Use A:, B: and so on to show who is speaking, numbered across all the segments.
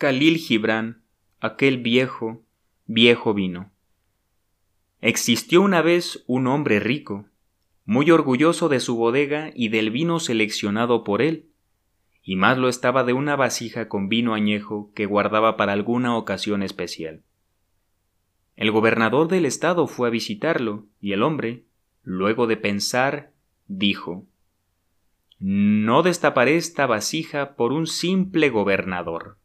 A: Khalil Gibran, aquel viejo, viejo vino. Existió una vez un hombre rico, muy orgulloso de su bodega y del vino seleccionado por él, y más lo estaba de una vasija con vino añejo que guardaba para alguna ocasión especial. El gobernador del estado fue a visitarlo, y el hombre, luego de pensar, dijo No destaparé esta vasija por un simple gobernador.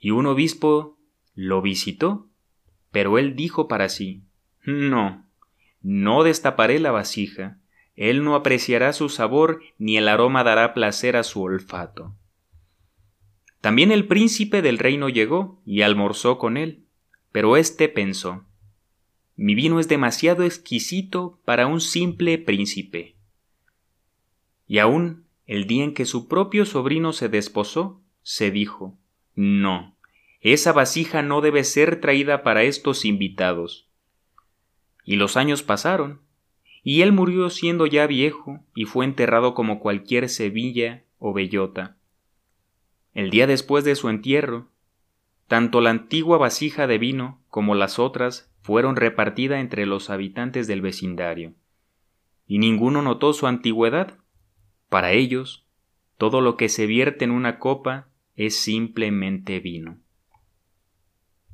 A: Y un obispo lo visitó, pero él dijo para sí No, no destaparé la vasija, él no apreciará su sabor ni el aroma dará placer a su olfato. También el príncipe del reino llegó y almorzó con él, pero éste pensó Mi vino es demasiado exquisito para un simple príncipe. Y aún el día en que su propio sobrino se desposó, se dijo No, esa vasija no debe ser traída para estos invitados. Y los años pasaron, y él murió siendo ya viejo y fue enterrado como cualquier Sevilla o bellota. El día después de su entierro, tanto la antigua vasija de vino como las otras fueron repartidas entre los habitantes del vecindario, y ninguno notó su antigüedad. Para ellos, todo lo que se vierte en una copa es simplemente vino.